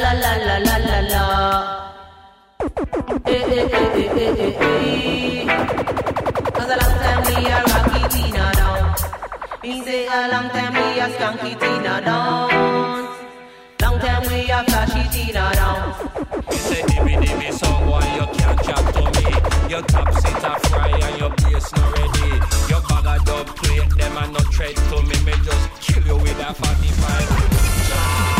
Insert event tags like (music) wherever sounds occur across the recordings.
la la la la la la. Eh eh eh eh eh, eh, eh. hey. Cause a long time we are Rocky Tina down. Me say a long time we are Skanky Tina down. Long time we are Flashy Tina down. You say dimmy dimmy song, why you can't chat to me? Your top seat a fry and your bass not ready. Your bag a dub plate, them a no tread to me. Me just kill you with a 45.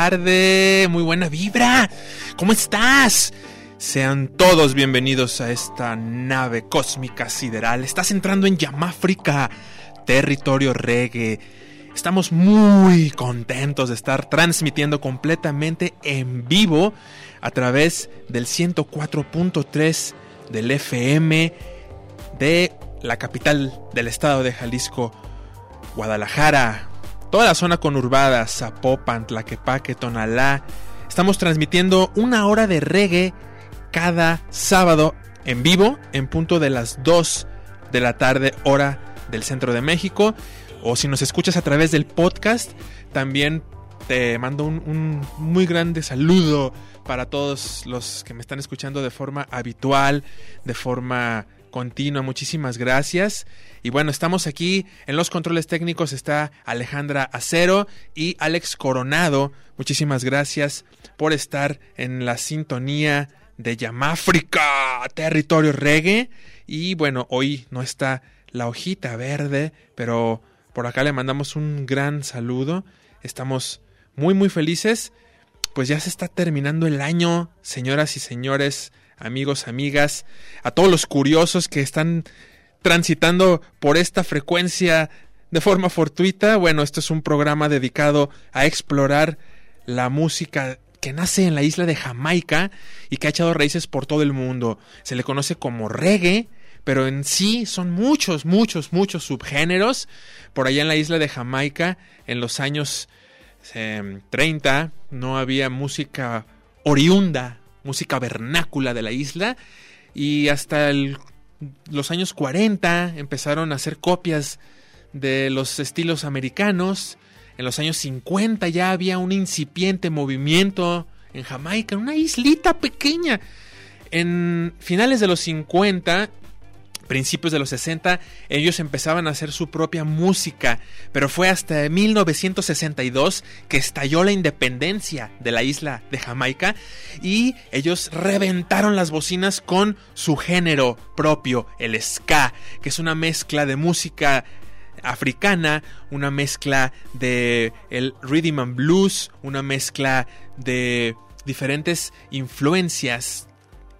Tarde, muy buena vibra. ¿Cómo estás? Sean todos bienvenidos a esta nave cósmica sideral. Estás entrando en Yamáfrica, territorio reggae. Estamos muy contentos de estar transmitiendo completamente en vivo a través del 104.3 del FM de la capital del estado de Jalisco, Guadalajara, toda la zona conurbada, Zapopan, Tlaquepaque, Tonalá. Estamos transmitiendo una hora de reggae cada sábado en vivo en punto de las 2 de la tarde hora del centro de México. O si nos escuchas a través del podcast, también te mando un, un muy grande saludo para todos los que me están escuchando de forma habitual, de forma continua. Muchísimas gracias. Y bueno, estamos aquí en los controles técnicos. Está Alejandra Acero y Alex Coronado. Muchísimas gracias por estar en la sintonía de Yamáfrica, territorio reggae. Y bueno, hoy no está la hojita verde, pero por acá le mandamos un gran saludo. Estamos muy, muy felices. Pues ya se está terminando el año, señoras y señores amigos, amigas, a todos los curiosos que están transitando por esta frecuencia de forma fortuita. Bueno, esto es un programa dedicado a explorar la música que nace en la isla de Jamaica y que ha echado raíces por todo el mundo. Se le conoce como reggae, pero en sí son muchos, muchos, muchos subgéneros. Por allá en la isla de Jamaica, en los años eh, 30, no había música oriunda música vernácula de la isla y hasta los años 40 empezaron a hacer copias de los estilos americanos. En los años 50 ya había un incipiente movimiento en Jamaica, una islita pequeña. En finales de los 50 principios de los 60 ellos empezaban a hacer su propia música, pero fue hasta 1962 que estalló la independencia de la isla de Jamaica y ellos reventaron las bocinas con su género propio, el ska, que es una mezcla de música africana, una mezcla de el rhythm and blues, una mezcla de diferentes influencias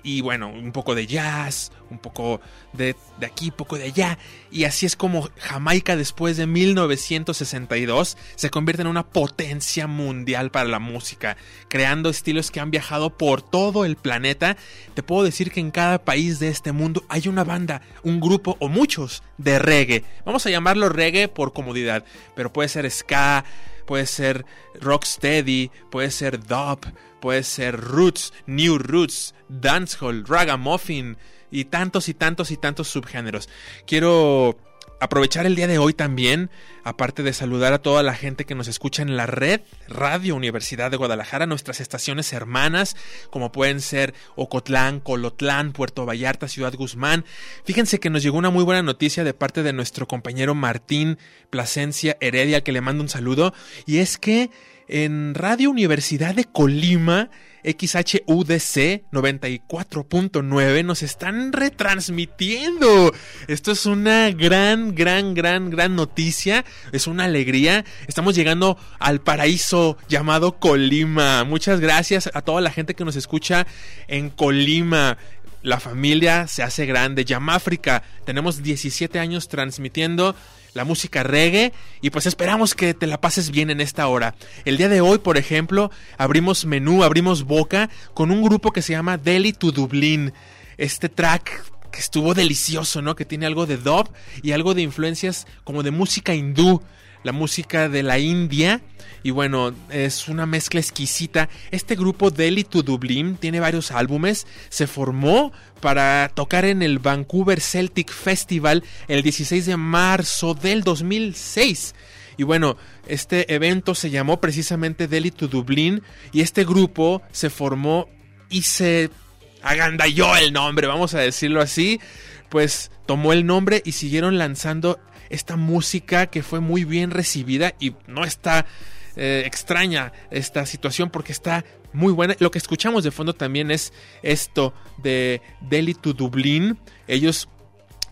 y bueno, un poco de jazz, un poco de, de, aquí, poco de allá. Y así es como Jamaica después de 1962 se convierte en una potencia mundial para la música, creando estilos que han viajado por todo el planeta. Te puedo decir que en cada país de este mundo hay una banda, un grupo o muchos de reggae. Vamos a llamarlo reggae por comodidad, pero puede ser ska, puede ser rocksteady, puede ser dub, puede ser roots, new roots, dancehall, ragamuffin y tantos y tantos y tantos subgéneros. Quiero aprovechar el día de hoy también, aparte de saludar a toda la gente que nos escucha en la red Radio Universidad de Guadalajara, nuestras estaciones hermanas, como pueden ser Ocotlán, Colotlán, Puerto Vallarta, Ciudad Guzmán. Fíjense que nos llegó una muy buena noticia de parte de nuestro compañero Martín Plasencia Heredia, que le mando un saludo, y es que en Radio Universidad de Colima, XHUDC 94.9 nos están retransmitiendo. Esto es una gran, gran, gran, gran noticia. Es una alegría. Estamos llegando al paraíso llamado Colima. Muchas gracias a toda la gente que nos escucha en Colima. La familia se hace grande. Yamáfrica. Tenemos 17 años transmitiendo la música reggae y pues esperamos que te la pases bien en esta hora. El día de hoy, por ejemplo, abrimos menú, abrimos boca con un grupo que se llama Delhi to Dublin. Este track que estuvo delicioso, ¿no? Que tiene algo de dub y algo de influencias como de música hindú, la música de la India. Y bueno, es una mezcla exquisita. Este grupo Delhi to Dublin tiene varios álbumes. Se formó para tocar en el Vancouver Celtic Festival el 16 de marzo del 2006. Y bueno, este evento se llamó precisamente Delhi to Dublin y este grupo se formó y se agandalló el nombre, vamos a decirlo así, pues tomó el nombre y siguieron lanzando esta música que fue muy bien recibida y no está eh, extraña esta situación porque está muy buena. Lo que escuchamos de fondo también es esto de Delhi to Dublin. Ellos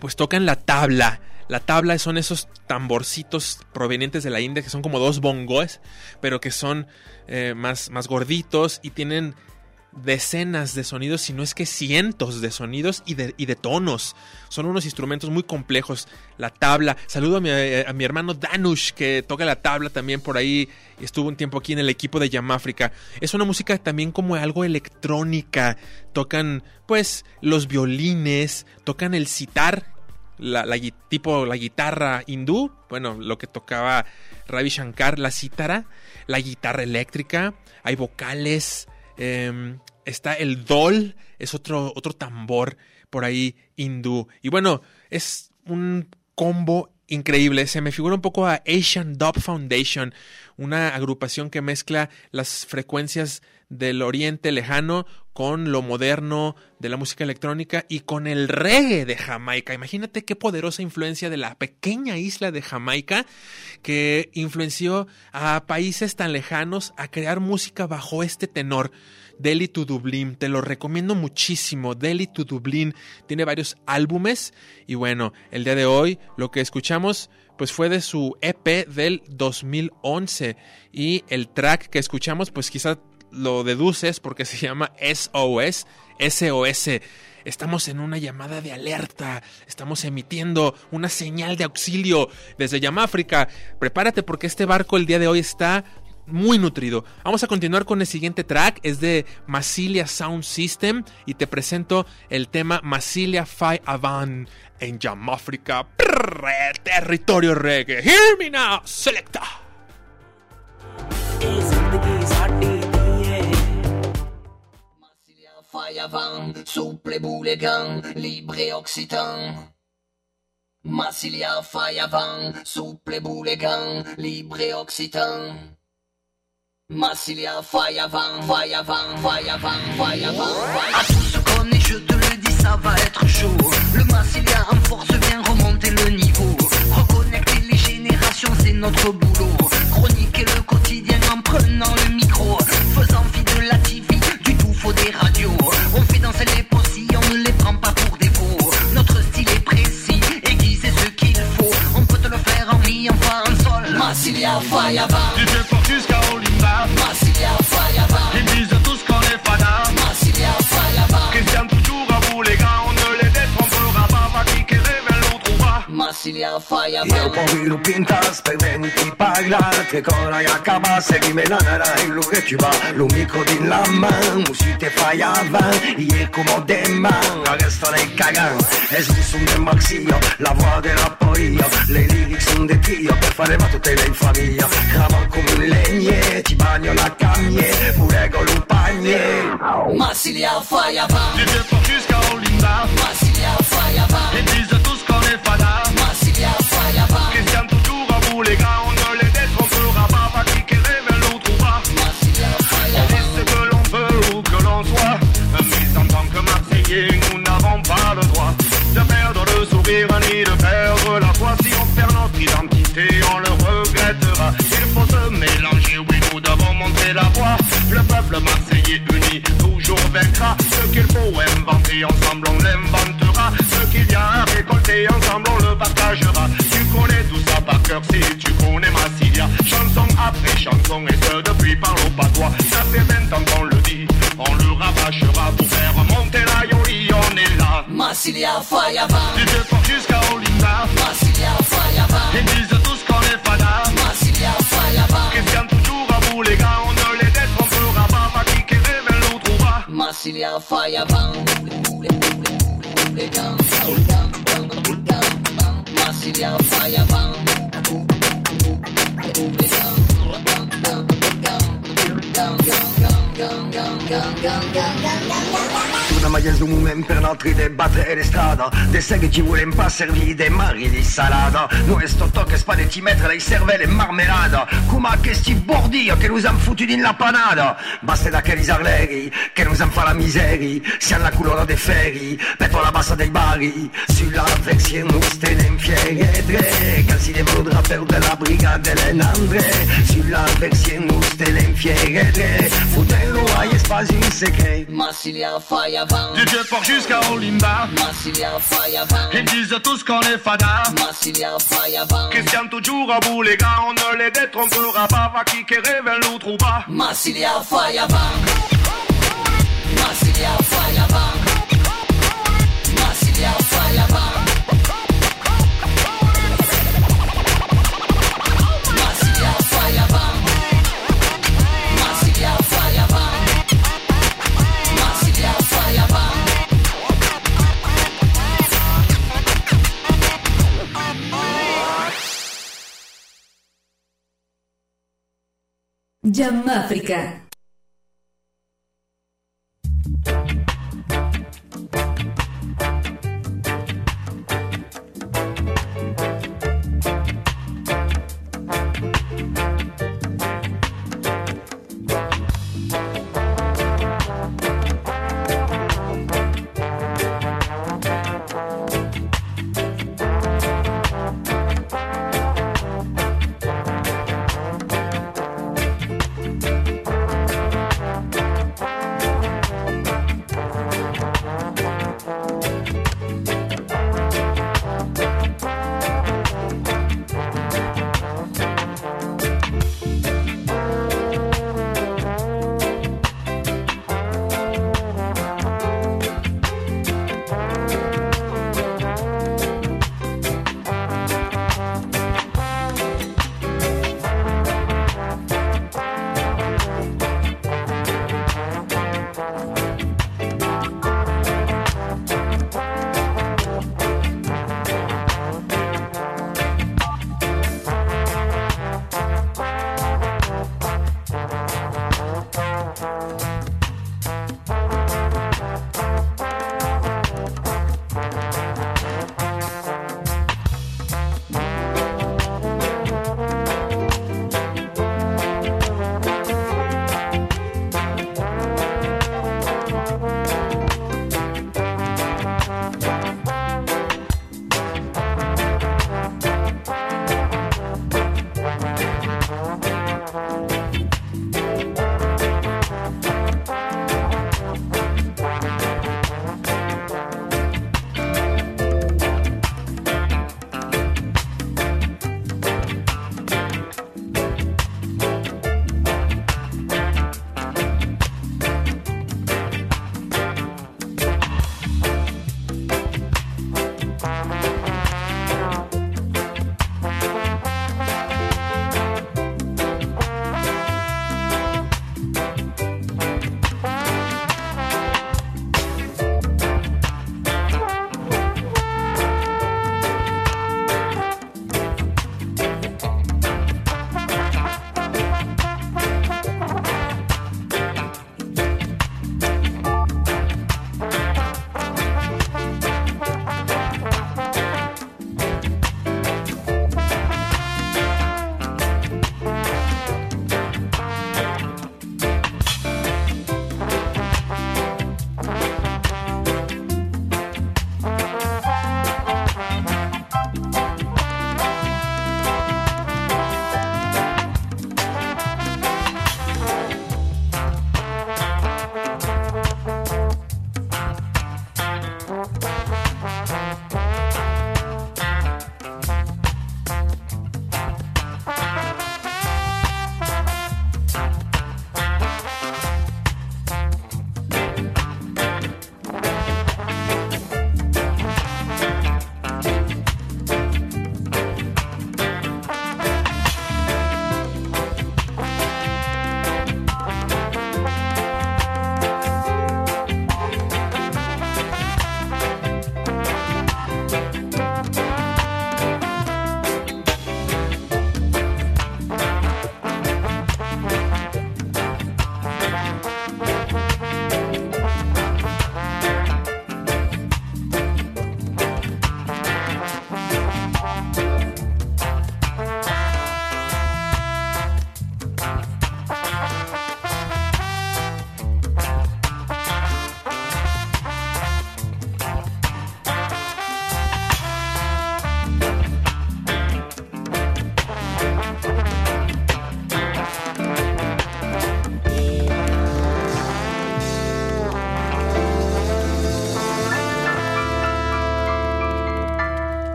pues tocan la tabla. La tabla son esos tamborcitos provenientes de la India que son como dos bongos, pero que son eh, más, más gorditos y tienen decenas de sonidos, si no es que cientos de sonidos y de, y de tonos. Son unos instrumentos muy complejos. La tabla. Saludo a mi, a mi, hermano Danush, que toca la tabla también por ahí. Estuvo un tiempo aquí en el equipo de Yamáfrica. Es una música también como algo electrónica. Tocan, pues, los violines, tocan el sitar, la, tipo la guitarra hindú, bueno, lo que tocaba Ravi Shankar, la cítara, la guitarra eléctrica, hay vocales, eh, está el dol, es otro, otro tambor por ahí hindú. Y bueno, es un combo increíble. Se me figura un poco a Asian Dub Foundation, una agrupación que mezcla las frecuencias del oriente lejano con lo moderno de la música electrónica y con el reggae de Jamaica. Imagínate qué poderosa influencia de la pequeña isla de Jamaica que influenció a países tan lejanos a crear música bajo este tenor. Delhi to Dublin, te lo recomiendo muchísimo. Delhi to Dublin tiene varios álbumes y bueno, el día de hoy lo que escuchamos pues fue de su EP del 2011 y el track que escuchamos pues quizá lo deduces porque se llama SOS, SOS. Estamos en una llamada de alerta, estamos emitiendo una señal de auxilio desde Yamáfrica. Prepárate porque este barco el día de hoy está muy nutrido. Vamos a continuar con el siguiente track, es de Massilia Sound System y te presento el tema Massilia Fi Avan en Yamáfrica, territorio reggae. Hear me now, selecta. Avant, souple boulégan, libre et occitan. Massilia faille avant, souple boulégan, libre et occitan. Massilia faille avant, faille avant, faille avant, faille avant. À tout ce qu'on est, je te le dis, ça va être chaud. Le Massilia en force vient remonter le niveau. Reconnecter les générations, c'est notre boulot. Chroniquer le quotidien en prenant le micro. Faisant fi de la TV, faux des radios. On fait danser les possis, on ne les prend pas pour des faux. Notre style est précis, aiguisé ce qu'il faut. On peut te le faire en mi, en fa, en sol. Massilia avant. Du vieux jusqu'à Olimba. Massilia faille si Brasilia falla Yo moví los pintas, peventi bailar Che cora y acaba, seguime la nara en lo che chiva va. Mico di la man, musite fallaban Y Ie come de man, arresto le cagan Es un son de maxillo, la voz de raporillo Le lyrics son de fare ma tutte le infamie Cava come un legne, ti bagno la cagne Murego lumpagne Brasilia falla va Ti devo fisca o linda. Brasilia falla va E disa tu les gars, on ne les détrompera pas. Va qui rêve l'on trouvera. On dit ce que l'on veut ou que l'on soit. Mais en tant que Marseillais, nous n'avons pas le droit de perdre le sourire ni de perdre la foi. Si on perd notre identité, après chanson, et ce depuis par le patois. Ça fait 20 ans qu'on le dit, on le rabâchera pour faire monter la yoli, on est là. Massilia avant. Du vieux port jusqu'à Olinda. Massilia avant. Ils disent tous qu'on est fada. Massilia faille avant. Christian toujours à vous les gars, on ne les détrompera pas. Va qui rêve l'on trouvera. Massilia avant. Boule, boule, boule, boule, Una maglia zoom men per notre de battere de strada. De sé che ci vuole un pas servire de mari di salada. No è sto tocco e spade ci mettere le cervelle marmelada. Come che sti bordio che nous han fottuti in la panada. Basta da che risarleri che nous han fa la miseria Siamo la colonna dei ferri petto la bassa dei bari. Sulla vexie nous tenem fieri e dre. Calci de voudra per della brigata dell'andre Sulla vexie nous tenem fieri e dre. Fouten loyer, c'est pas inséquin. Massilia faille. Du vieux port jusqu'à Olimba. Massilia faille. Ils disent tous qu'on est fada. Massilia faille. Christian toujours à bout, les gars, on ne les détrompera pas. Va qui rêve l'autre ou pas. Massilia faille avant. Massilia faille avant. Massilia faille avant. Jammáfrica.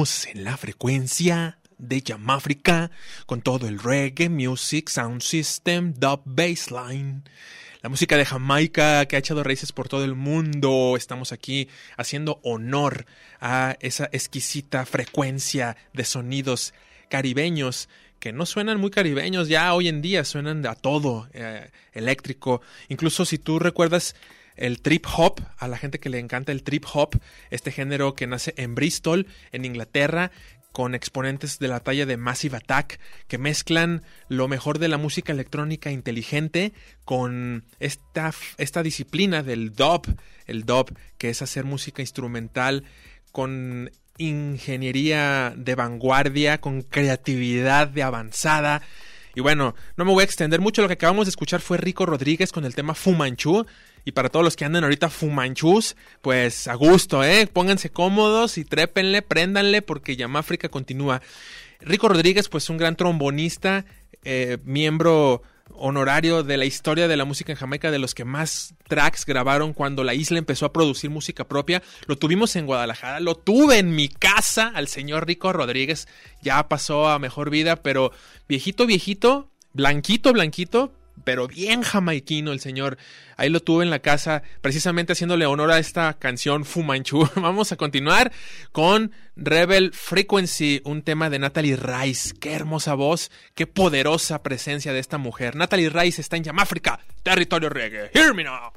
En la frecuencia de Yamáfrica con todo el reggae, music, sound system, dub bassline. La música de Jamaica que ha echado raíces por todo el mundo. Estamos aquí haciendo honor a esa exquisita frecuencia de sonidos caribeños que no suenan muy caribeños ya hoy en día, suenan a todo eh, eléctrico. Incluso si tú recuerdas el trip hop, a la gente que le encanta el trip hop, este género que nace en Bristol, en Inglaterra, con exponentes de la talla de Massive Attack que mezclan lo mejor de la música electrónica inteligente con esta, esta disciplina del dub, el dub que es hacer música instrumental con ingeniería de vanguardia, con creatividad de avanzada. Y bueno, no me voy a extender mucho, lo que acabamos de escuchar fue Rico Rodríguez con el tema Fumanchu. Y para todos los que andan ahorita fumanchus, pues a gusto, ¿eh? Pónganse cómodos y trépenle, préndanle, porque Yamáfrica continúa. Rico Rodríguez, pues un gran trombonista, eh, miembro honorario de la historia de la música en Jamaica, de los que más tracks grabaron cuando la isla empezó a producir música propia. Lo tuvimos en Guadalajara, lo tuve en mi casa al señor Rico Rodríguez, ya pasó a mejor vida, pero viejito, viejito, blanquito, blanquito, pero bien jamaiquino el señor. Ahí lo tuve en la casa, precisamente haciéndole honor a esta canción Fumanchu. (laughs) Vamos a continuar con Rebel Frequency, un tema de Natalie Rice. Qué hermosa voz, qué poderosa presencia de esta mujer. Natalie Rice está en Yamáfrica, territorio reggae. Hear me now.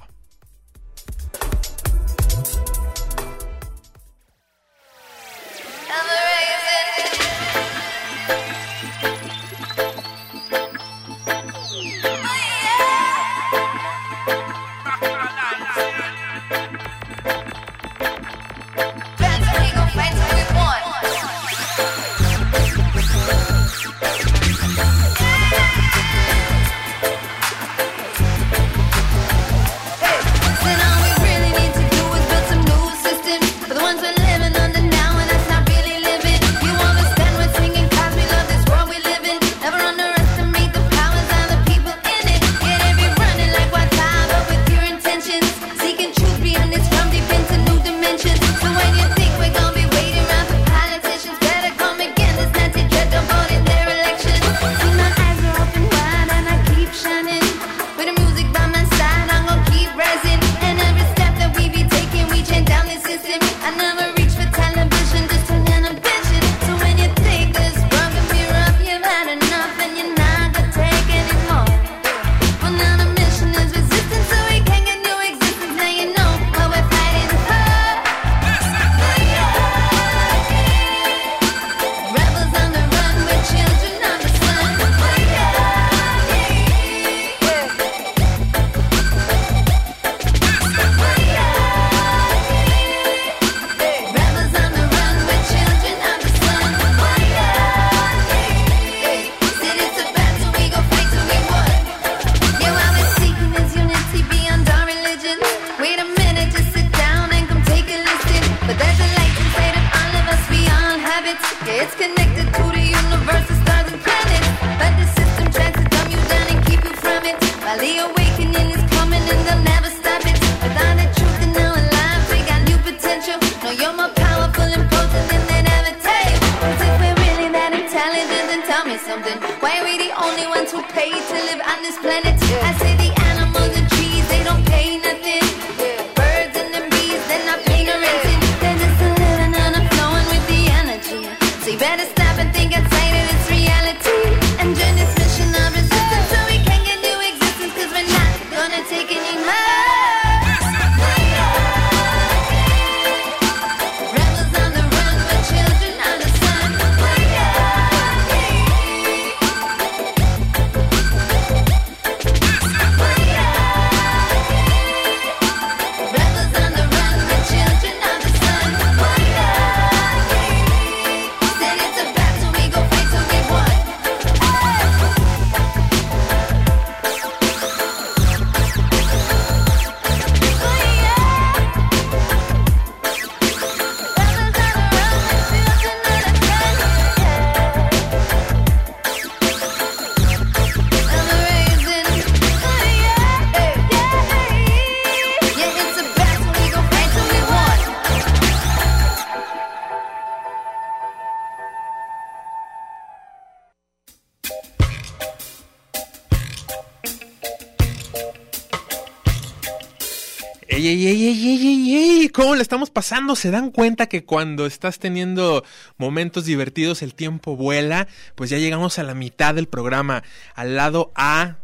¡Ey, ey, ey, ey, ey, ey! ¿Cómo le estamos pasando? ¿Se dan cuenta que cuando estás teniendo momentos divertidos el tiempo vuela? Pues ya llegamos a la mitad del programa, al lado A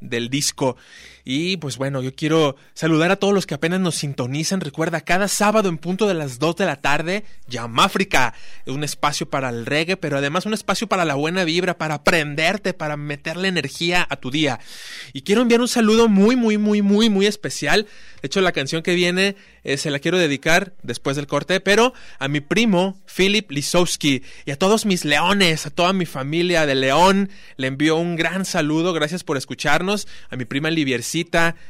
del disco. Y pues bueno, yo quiero saludar a todos los que apenas nos sintonizan. Recuerda, cada sábado en punto de las 2 de la tarde, Yamáfrica, un espacio para el reggae, pero además un espacio para la buena vibra, para aprenderte, para meterle energía a tu día. Y quiero enviar un saludo muy, muy, muy, muy, muy especial. De hecho, la canción que viene eh, se la quiero dedicar después del corte, pero a mi primo, Philip Lisowski, y a todos mis leones, a toda mi familia de León, le envío un gran saludo. Gracias por escucharnos. A mi prima Liviercita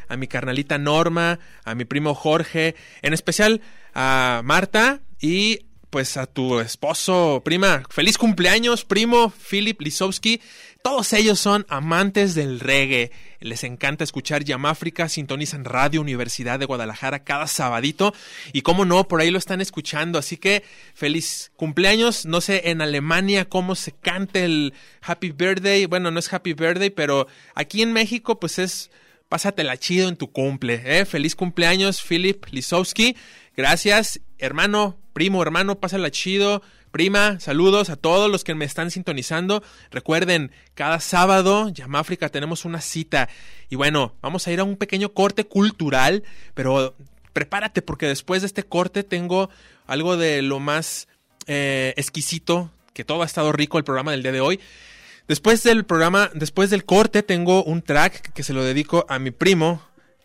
a mi carnalita Norma, a mi primo Jorge, en especial a Marta y pues a tu esposo, prima. Feliz cumpleaños, primo Philip Lisowski. Todos ellos son amantes del reggae. Les encanta escuchar Yamáfrica, sintonizan Radio Universidad de Guadalajara cada sabadito. Y cómo no, por ahí lo están escuchando. Así que feliz cumpleaños. No sé en Alemania cómo se cante el Happy Birthday. Bueno, no es Happy Birthday, pero aquí en México pues es Pásatela chido en tu cumple. ¿eh? Feliz cumpleaños, Philip Lisowski. Gracias, hermano, primo, hermano, pásala chido. Prima, saludos a todos los que me están sintonizando. Recuerden, cada sábado, Yamáfrica, tenemos una cita. Y bueno, vamos a ir a un pequeño corte cultural, pero prepárate porque después de este corte tengo algo de lo más eh, exquisito, que todo ha estado rico el programa del día de hoy. Después del programa, después del corte, tengo un track que se lo dedico a mi primo,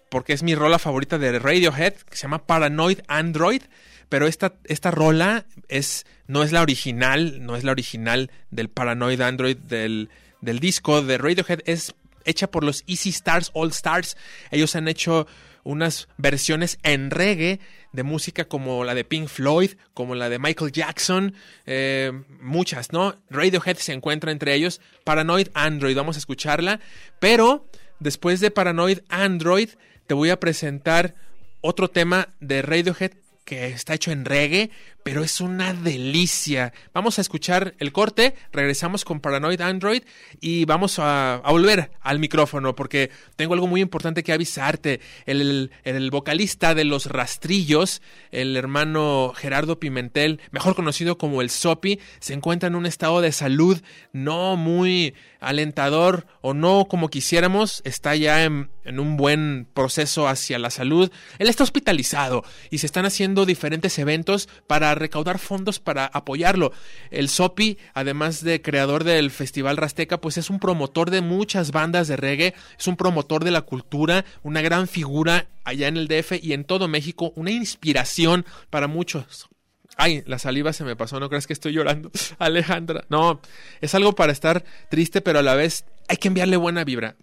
porque es mi rola favorita de Radiohead, que se llama Paranoid Android. Pero esta, esta rola es, no es la original, no es la original del Paranoid Android del, del disco de Radiohead, es hecha por los Easy Stars All Stars. Ellos han hecho unas versiones en reggae de música como la de Pink Floyd, como la de Michael Jackson, eh, muchas, ¿no? Radiohead se encuentra entre ellos, Paranoid Android, vamos a escucharla, pero después de Paranoid Android te voy a presentar otro tema de Radiohead que está hecho en reggae, pero es una delicia. Vamos a escuchar el corte, regresamos con Paranoid Android y vamos a, volver al micrófono porque tengo algo muy importante que avisarte. El, el, vocalista de Los Rastrillos, el hermano Gerardo Pimentel, mejor conocido como el Sopi, se encuentra en un estado de salud no muy alentador o no como quisiéramos, está ya en, en un buen proceso hacia la salud. Él está hospitalizado y se están haciendo diferentes eventos para recaudar fondos para apoyarlo. El Sopi, además de creador del Festival Rasteca, pues es un promotor de muchas bandas de reggae, es un promotor de la cultura, una gran figura allá en el DF y en todo México, una inspiración para muchos. Ay, la saliva se me pasó, no crees que estoy llorando, (laughs) Alejandra. No, es algo para estar triste, pero a la vez hay que enviarle buena vibra.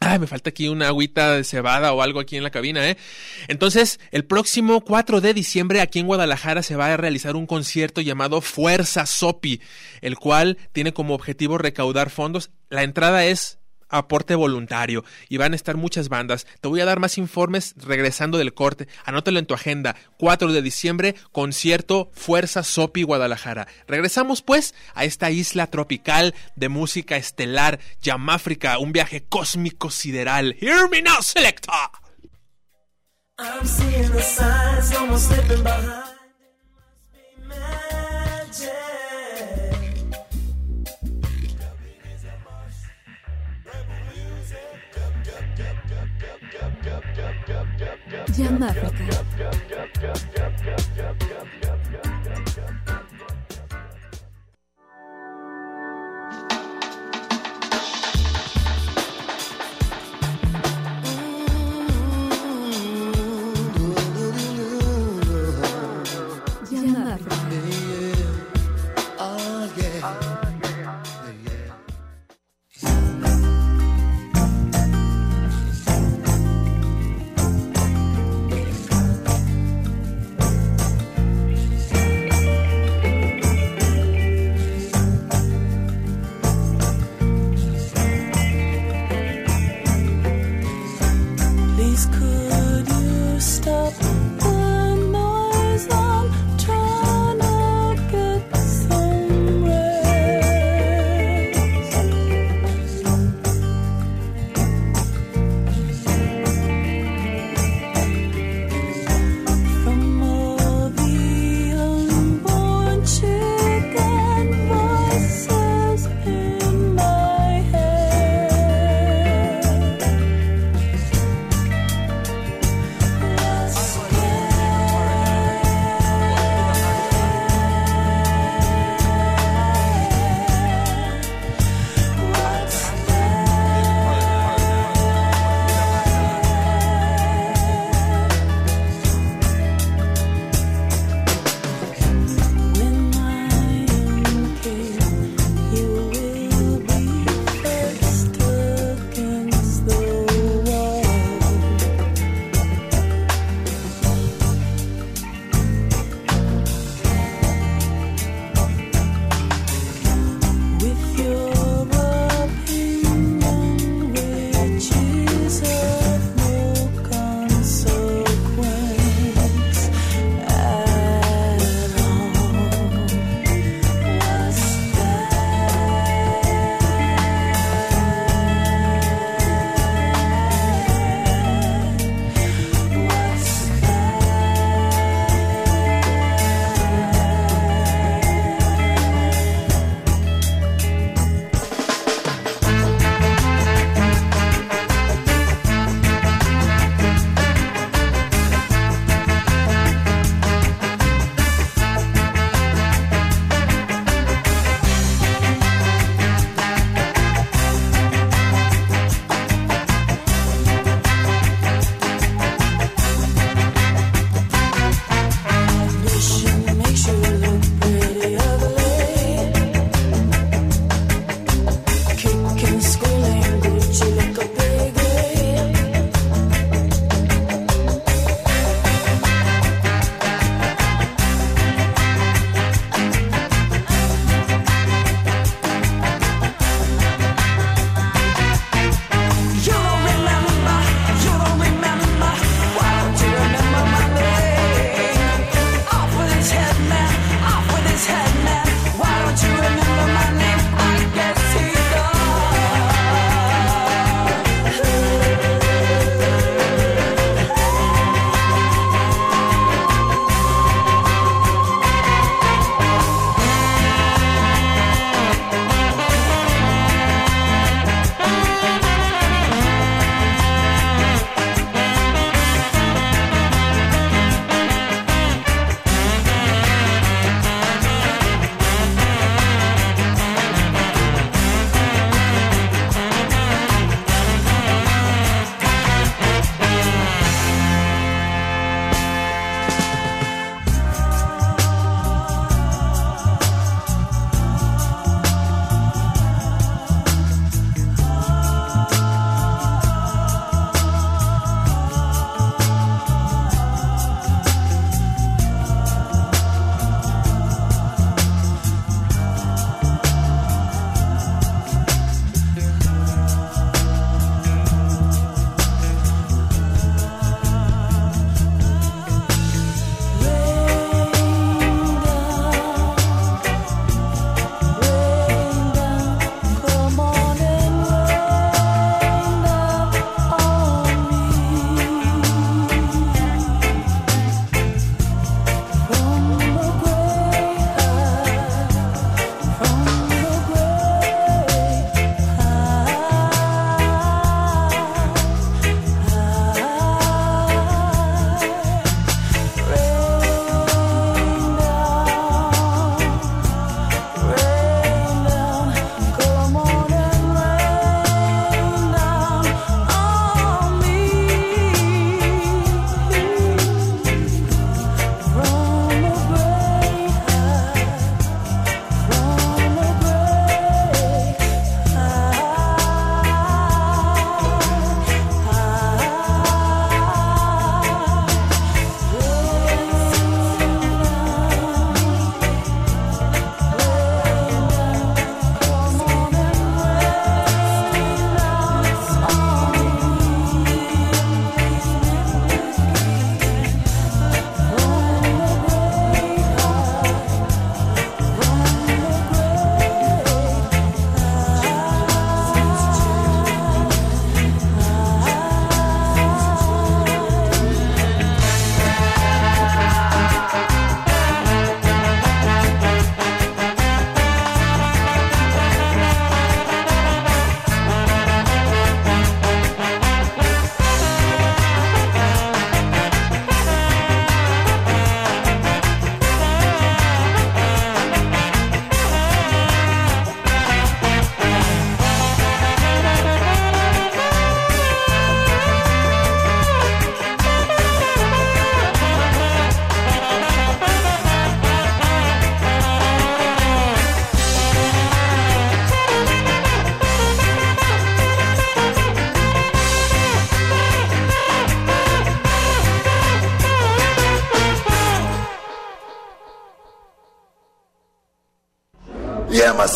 Ay, me falta aquí una agüita de cebada o algo aquí en la cabina, ¿eh? Entonces, el próximo 4 de diciembre aquí en Guadalajara se va a realizar un concierto llamado Fuerza Sopi, el cual tiene como objetivo recaudar fondos. La entrada es aporte voluntario y van a estar muchas bandas. Te voy a dar más informes regresando del corte. Anótalo en tu agenda. 4 de diciembre, concierto Fuerza Sopi Guadalajara. Regresamos pues a esta isla tropical de música estelar, Yamáfrica, un viaje cósmico sideral. Hear me now, selector. I'm seeing the signs. Ян Африка.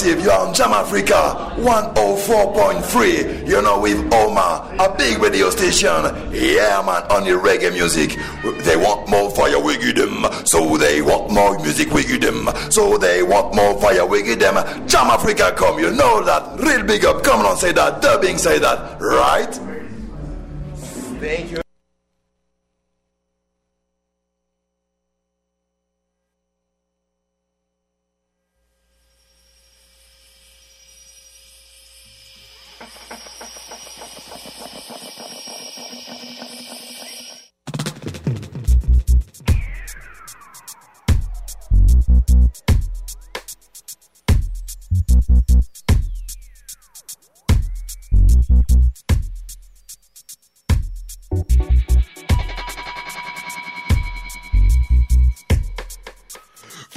Massive, you're on Jam Africa 104.3. You know, with Oma, a big radio station. Yeah, man, on the reggae music. They want more fire, give them. So they want more music, give them. So they want more fire, give them. Jam Africa come, you know that. Real big up, come on, say that. Dubbing, say that. Right?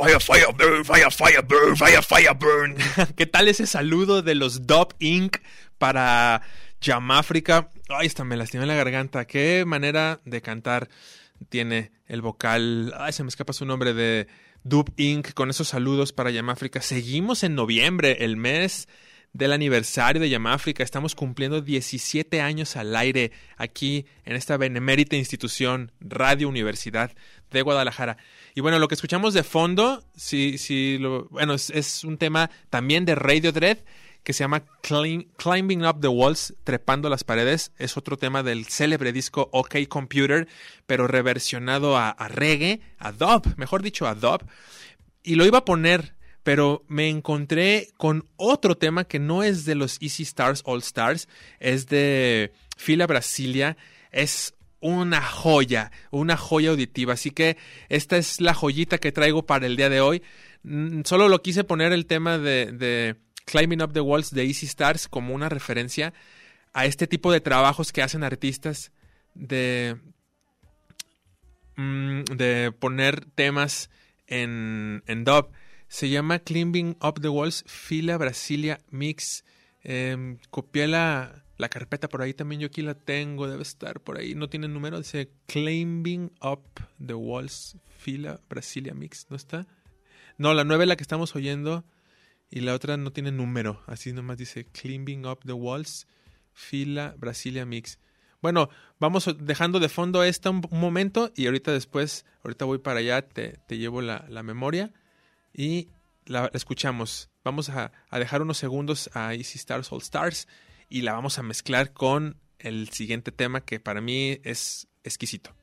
Fire, fire, burn, fire, fire, burn, fire, fire, burn. (laughs) ¿Qué tal ese saludo de los Dub Inc. para Jamáfrica? Ay, está, me lastimé la garganta. Qué manera de cantar tiene el vocal. Ay, se me escapa su nombre de Dub Inc. con esos saludos para Yamáfrica. Seguimos en noviembre, el mes del aniversario de Yamáfrica. Estamos cumpliendo 17 años al aire aquí en esta benemérita institución, Radio Universidad de Guadalajara. Y bueno, lo que escuchamos de fondo, sí, sí, lo, bueno, es, es, un tema también de Radio Dread que se llama Climbing Up the Walls, Trepando las Paredes. Es otro tema del célebre disco OK Computer, pero reversionado a, a reggae, a dub, mejor dicho, a dub. Y lo iba a poner, pero me encontré con otro tema que no es de los Easy Stars All Stars, es de Fila Brasilia. Es una joya, una joya auditiva. Así que esta es la joyita que traigo para el día de hoy. Solo lo quise poner el tema de, de Climbing Up the Walls de Easy Stars como una referencia a este tipo de trabajos que hacen artistas de, de poner temas en, en dub. Se llama Climbing Up the Walls Fila Brasilia Mix. Eh, copié la, la carpeta por ahí también, yo aquí la tengo, debe estar por ahí. No tiene número, dice Climbing Up the Walls Fila Brasilia Mix, ¿no está? No, la nueva es la que estamos oyendo y la otra no tiene número, así nomás dice Climbing Up the Walls Fila Brasilia Mix. Bueno, vamos dejando de fondo esta un momento y ahorita después, ahorita voy para allá, te, te llevo la, la, memoria y la, la escuchamos. Vamos a, dejar unos segundos a Easy Stars All Stars y la vamos a mezclar con el siguiente tema que para mí es exquisito.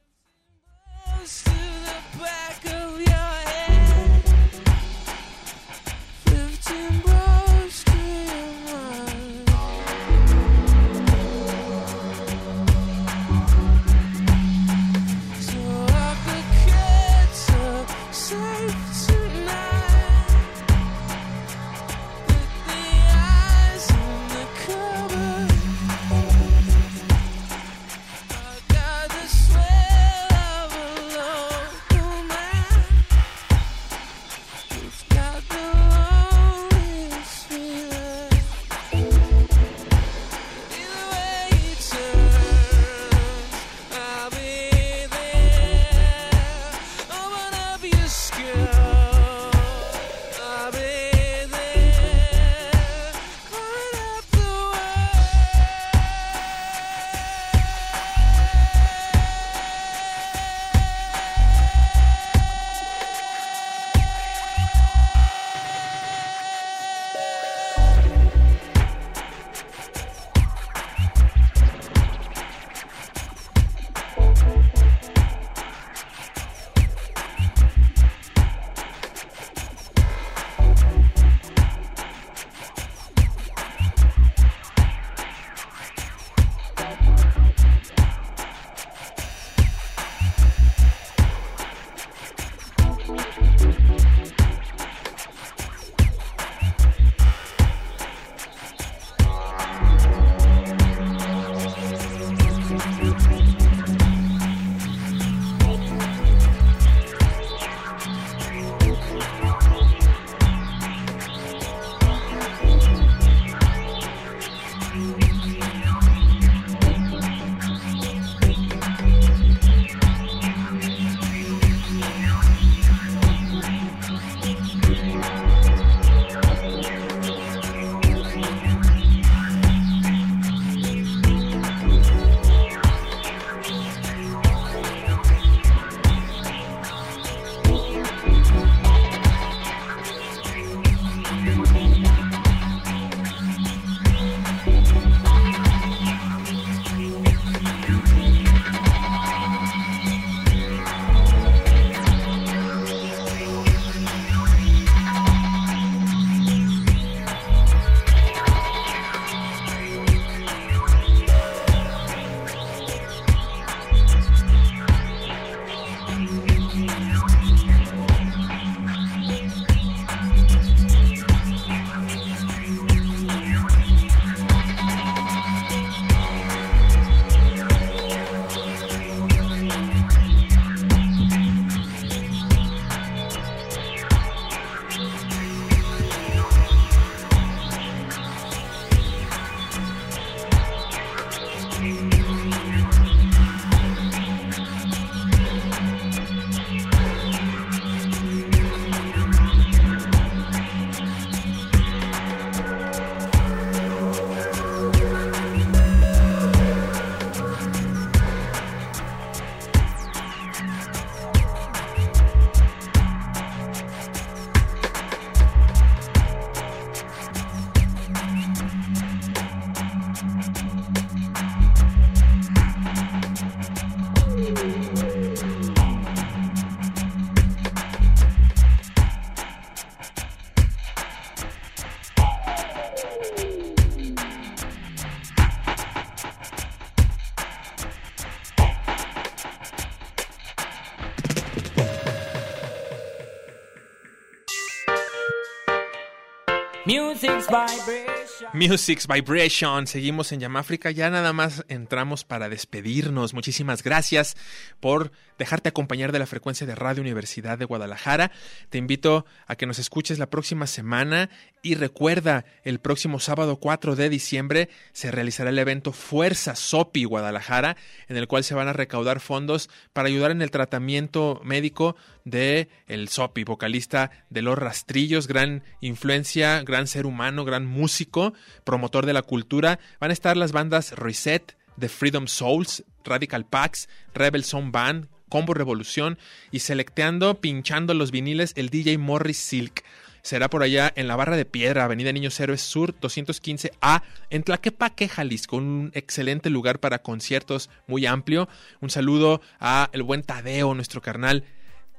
Music's Vibration. Seguimos en Yamáfrica. Ya nada más entramos para despedirnos. Muchísimas gracias por dejarte acompañar de la frecuencia de Radio Universidad de Guadalajara. Te invito a que nos escuches la próxima semana y recuerda, el próximo sábado 4 de diciembre se realizará el evento Fuerza Sopi Guadalajara, en el cual se van a recaudar fondos para ayudar en el tratamiento médico de el Sopi, vocalista de Los Rastrillos, gran influencia, gran ser humano, gran músico, promotor de la cultura. Van a estar las bandas Reset, The Freedom Souls, Radical Pax, Rebel Sound Band, Combo Revolución y selecteando, pinchando los viniles el DJ Morris Silk. Será por allá en la Barra de Piedra, Avenida Niños Héroes Sur 215A, en Tlaquepaque, Jalisco. Un excelente lugar para conciertos muy amplio. Un saludo a el buen Tadeo, nuestro carnal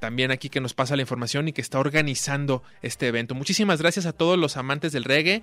también aquí que nos pasa la información y que está organizando este evento. Muchísimas gracias a todos los amantes del reggae,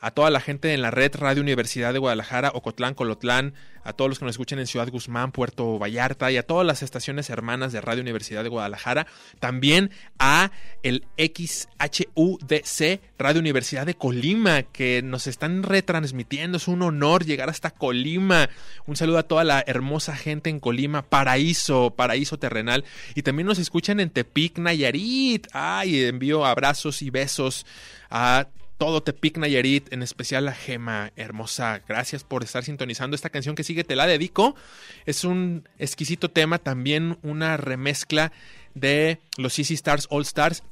a toda la gente en la red Radio Universidad de Guadalajara, Ocotlán, Colotlán, a todos los que nos escuchan en Ciudad Guzmán, Puerto Vallarta y a todas las estaciones hermanas de Radio Universidad de Guadalajara. También a el XHUDC Radio Universidad de Colima que nos están retransmitiendo. Es un honor llegar hasta Colima. Un saludo a toda la hermosa gente en Colima, paraíso, paraíso terrenal. Y también nos escuchan en Tepic, Nayarit. Ay, envío abrazos y besos a todo Tepic Nayarit, en especial a Gema hermosa. Gracias por estar sintonizando esta canción que sigue, te la dedico. Es un exquisito tema, también una remezcla de los Easy Stars All Stars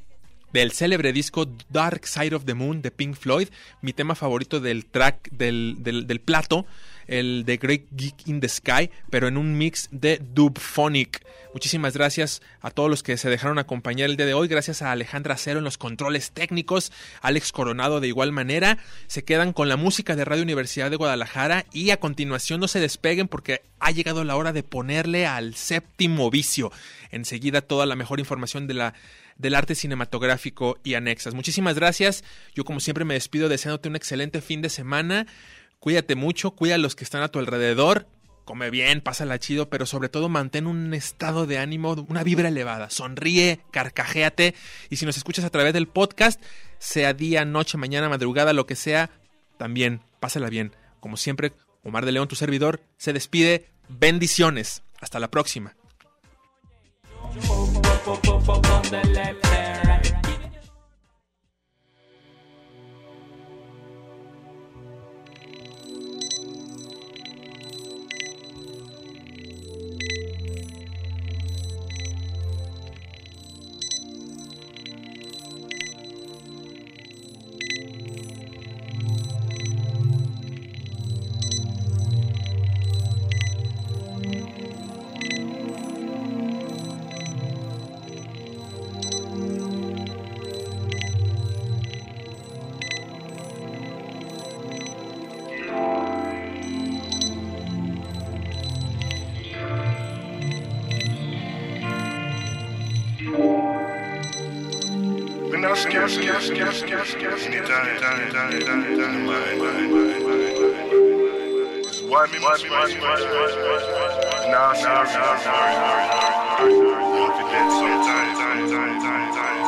del célebre disco Dark Side of the Moon de Pink Floyd, mi tema favorito del track del, del, del plato, el de Great Geek in the Sky, pero en un mix de Dubphonic. Muchísimas gracias a todos los que se dejaron acompañar el día de hoy. Gracias a Alejandra Cero en los controles técnicos, Alex Coronado de igual manera. Se quedan con la música de Radio Universidad de Guadalajara y a continuación no se despeguen porque ha llegado la hora de ponerle al séptimo vicio. Enseguida toda la mejor información de la del arte cinematográfico y anexas. Muchísimas gracias. Yo como siempre me despido deseándote un excelente fin de semana. Cuídate mucho, cuida a los que están a tu alrededor. Come bien, pásala chido, pero sobre todo mantén un estado de ánimo, una vibra elevada. Sonríe, carcajéate. Y si nos escuchas a través del podcast, sea día, noche, mañana, madrugada, lo que sea, también pásala bien. Como siempre, Omar de León, tu servidor, se despide. Bendiciones. Hasta la próxima. time. time.